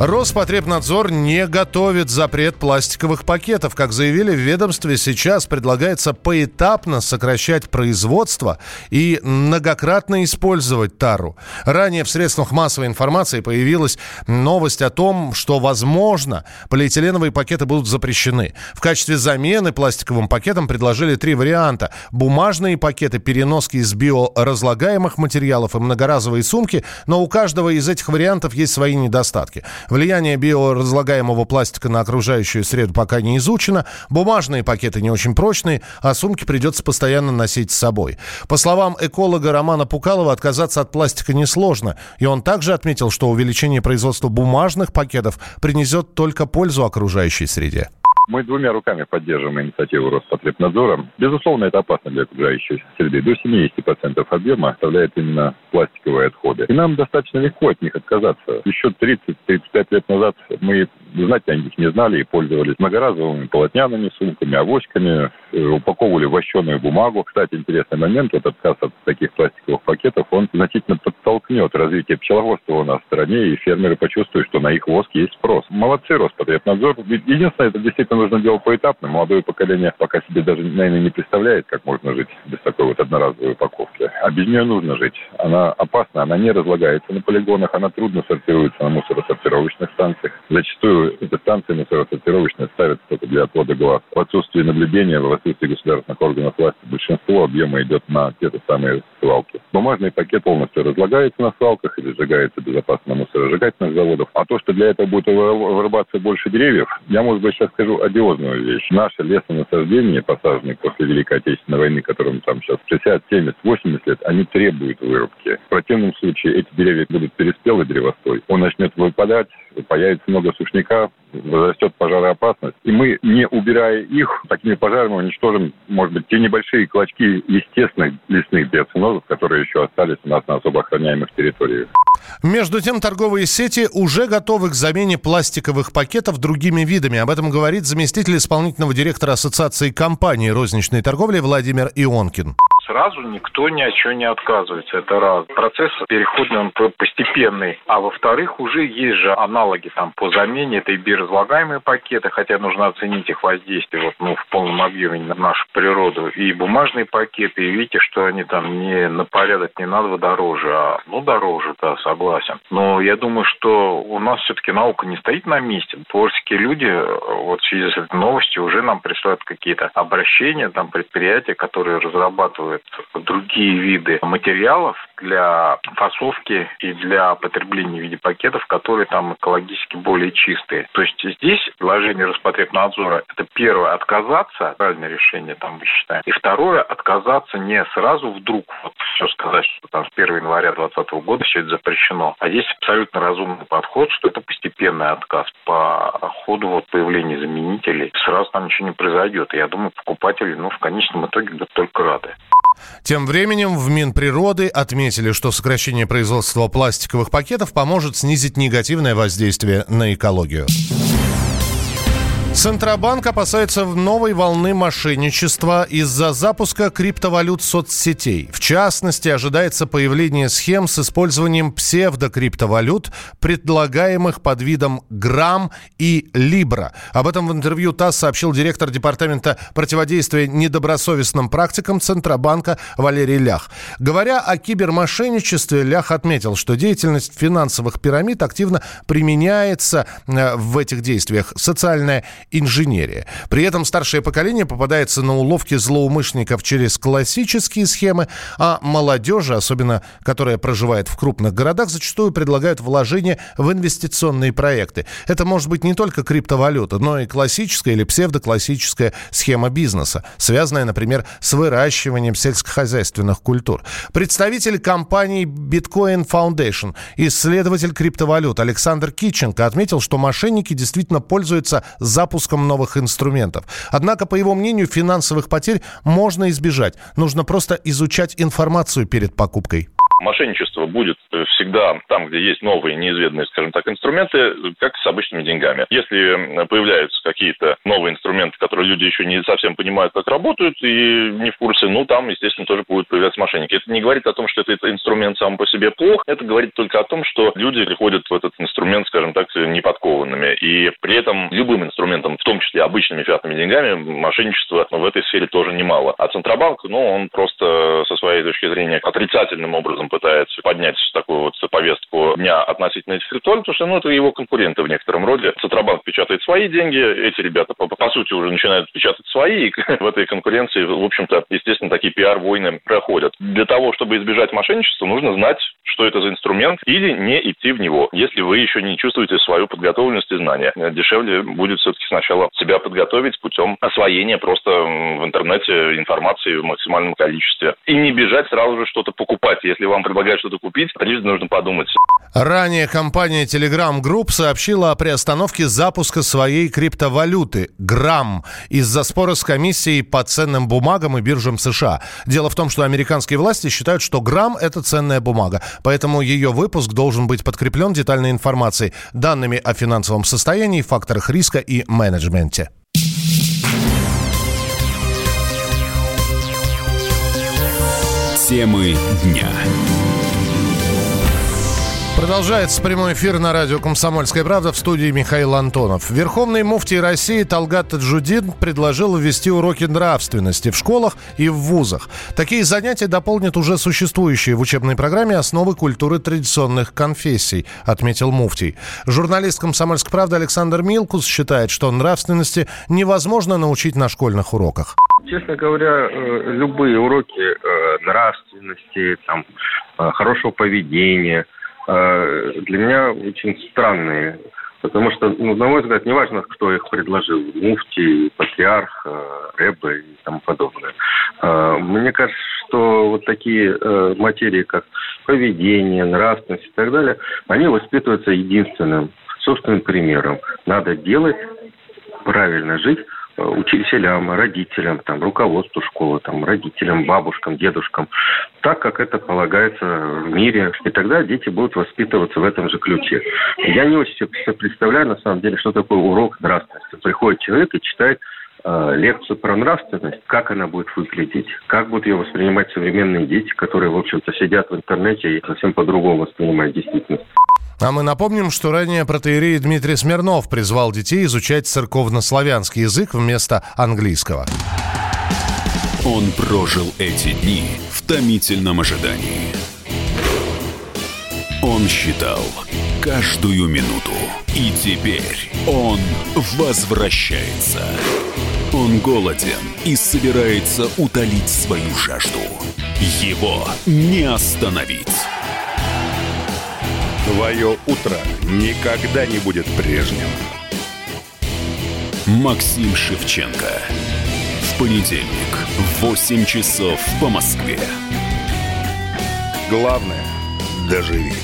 Роспотребнадзор не готовит запрет пластиковых пакетов. Как заявили в ведомстве, сейчас предлагается поэтапно сокращать производство и многократно использовать тару. Ранее в средствах массовой информации появилась новость о том, что, возможно, полиэтиленовые пакеты будут запрещены. В качестве замены пластиковым пакетам предложили три варианта. Бумажные пакеты, переноски из биоразлагаемых материалов и многоразовые сумки, но у каждого из этих вариантов есть свои недостатки. Влияние биоразлагаемого пластика на окружающую среду пока не изучено. Бумажные пакеты не очень прочные, а сумки придется постоянно носить с собой. По словам эколога Романа Пукалова, отказаться от пластика несложно. И он также отметил, что увеличение производства бумажных пакетов принесет только пользу окружающей среде. Мы двумя руками поддерживаем инициативу Роспотребнадзора. Безусловно, это опасно для окружающей среды. До 70% объема оставляет именно пластиковые отходы. И нам достаточно легко от них отказаться. Еще 30-35 лет назад мы знать о них не знали и пользовались многоразовыми полотняными сумками, авоськами, э, упаковывали вощеную бумагу. Кстати, интересный момент, вот отказ от таких пластиковых пакетов, он значительно подтолкнет развитие пчеловодства у нас в стране, и фермеры почувствуют, что на их воск есть спрос. Молодцы, Роспотребнадзор. Единственное, это действительно нужно делать поэтапно. Молодое поколение пока себе даже, наверное, не представляет, как можно жить без такой вот одноразовой упаковки. А без нее нужно жить. Она опасна, она не разлагается на полигонах, она трудно сортируется на мусоросортировочных станциях. Зачастую эти станции мусоросортировочные ставят только для отвода глаз. В отсутствии наблюдения, в отсутствии государственных органов власти большинство объема идет на те же самые свалки. Бумажный пакет полностью разлагается на свалках или сжигается безопасно на мусоросжигательных заводах. А то, что для этого будет вырабатываться больше деревьев, я, может быть, сейчас скажу одиозную вещь. Наши лесонасаждения, посаженные после Великой Отечественной войны, которым там сейчас 60, 70, 80 лет, они требуют вырубки. В противном случае эти деревья будут переспелый древостой. Он начнет выпадать, появится много сушняка, возрастет пожароопасность. И мы, не убирая их, такими пожарами уничтожим, может быть, те небольшие клочки естественных лесных биоценозов, которые еще остались у нас на особо охраняемых территориях. Между тем, торговые сети уже готовы к замене пластиковых пакетов другими видами. Об этом говорит заместитель исполнительного директора Ассоциации компаний розничной торговли Владимир Ионкин сразу никто ни от чего не отказывается. Это раз. Процесс переходный, он постепенный. А во-вторых, уже есть же аналоги там по замене. Это и биоразлагаемые пакеты, хотя нужно оценить их воздействие вот, ну, в полном объеме на нашу природу. И бумажные пакеты, и видите, что они там не на порядок не на два дороже, а ну дороже, да, согласен. Но я думаю, что у нас все-таки наука не стоит на месте. Творческие люди вот в связи с этой новостью уже нам присылают какие-то обращения, там предприятия, которые разрабатывают используют другие виды материалов для фасовки и для потребления в виде пакетов, которые там экологически более чистые. То есть здесь вложение Роспотребнадзора – это первое – отказаться, правильное решение там мы считаем, и второе – отказаться не сразу вдруг, вот все сказать, что там с 1 января 2020 года все это запрещено, а здесь абсолютно разумный подход, что это постепенный отказ по ходу вот появления заменителей. Сразу там ничего не произойдет. Я думаю, покупатели, ну, в конечном итоге будут только рады. Тем временем в Минприроды отметили, что сокращение производства пластиковых пакетов поможет снизить негативное воздействие на экологию. Центробанк опасается новой волны мошенничества из-за запуска криптовалют соцсетей. В частности, ожидается появление схем с использованием псевдокриптовалют, предлагаемых под видом Грамм и Либра. Об этом в интервью ТАСС сообщил директор Департамента противодействия недобросовестным практикам Центробанка Валерий Лях. Говоря о кибермошенничестве, Лях отметил, что деятельность финансовых пирамид активно применяется э, в этих действиях. Социальная инженерия. При этом старшее поколение попадается на уловки злоумышленников через классические схемы, а молодежи, особенно которая проживает в крупных городах, зачастую предлагают вложения в инвестиционные проекты. Это может быть не только криптовалюта, но и классическая или псевдоклассическая схема бизнеса, связанная, например, с выращиванием сельскохозяйственных культур. Представитель компании Bitcoin Foundation, исследователь криптовалют Александр Киченко отметил, что мошенники действительно пользуются запуском запуском новых инструментов. Однако, по его мнению, финансовых потерь можно избежать. Нужно просто изучать информацию перед покупкой. Мошенничество будет всегда там, где есть новые, неизведанные, скажем так, инструменты, как с обычными деньгами. Если появляются какие-то новые инструменты, которые люди еще не совсем понимают, как работают, и не в курсе, ну, там, естественно, тоже будут появляться мошенники. Это не говорит о том, что этот инструмент сам по себе плох, это говорит только о том, что люди приходят в этот инструмент, скажем так, неподкованными. И при этом любым инструментом, в том числе обычными фиатными деньгами, мошенничества в этой сфере тоже немало. А Центробанк, ну, он просто со своей точки зрения отрицательным образом пытается поднять такую вот повестку дня относительно этих ритуалов, потому что, ну, это его конкуренты в некотором роде. Центробанк печатает свои деньги, эти ребята, по, по сути, уже начинают печатать свои, и в этой конкуренции, в общем-то, естественно, такие пиар-войны проходят. Для того, чтобы избежать мошенничества, нужно знать, что это за инструмент, или не идти в него, если вы еще не чувствуете свою подготовленность и знания. Дешевле будет все-таки сначала себя подготовить путем освоения просто в интернете информации в максимальном количестве. И не бежать сразу же что-то покупать. Если вам предлагают что-то купить, трижды нужно подумать. Ранее компания Telegram Group сообщила о приостановке запуска своей криптовалюты «Грамм» из-за спора с комиссией по ценным бумагам и биржам США. Дело в том, что американские власти считают, что «Грамм» — это ценная бумага, поэтому ее выпуск должен быть подкреплен детальной информацией, данными о финансовом состоянии, факторах риска и менеджменте. Темы дня. Продолжается прямой эфир на радио «Комсомольская правда» в студии Михаил Антонов. Верховный муфтий России Талгат Таджудин предложил ввести уроки нравственности в школах и в вузах. Такие занятия дополнят уже существующие в учебной программе основы культуры традиционных конфессий, отметил муфтий. Журналист «Комсомольской правды» Александр Милкус считает, что нравственности невозможно научить на школьных уроках. Честно говоря, э, любые уроки э, нравственности, там, э, хорошего поведения – для меня очень странные. Потому что, ну, на мой взгляд, неважно, кто их предложил, муфти, патриарх, рэбы и тому подобное. Мне кажется, что вот такие материи, как поведение, нравственность и так далее, они воспитываются единственным, собственным примером. Надо делать, правильно жить, учителям, родителям, там, руководству школы, там, родителям, бабушкам, дедушкам, так, как это полагается в мире. И тогда дети будут воспитываться в этом же ключе. Я не очень себе представляю, на самом деле, что такое урок нравственности. Приходит человек и читает э, лекцию про нравственность, как она будет выглядеть, как будут ее воспринимать современные дети, которые, в общем-то, сидят в интернете и совсем по-другому воспринимают действительность. А мы напомним, что ранее протеерей Дмитрий Смирнов призвал детей изучать церковнославянский язык вместо английского. Он прожил эти дни в томительном ожидании. Он считал каждую минуту. И теперь он возвращается. Он голоден и собирается утолить свою жажду. Его не остановить. Твое утро никогда не будет прежним. Максим Шевченко. В понедельник в 8 часов по Москве. Главное – доживи.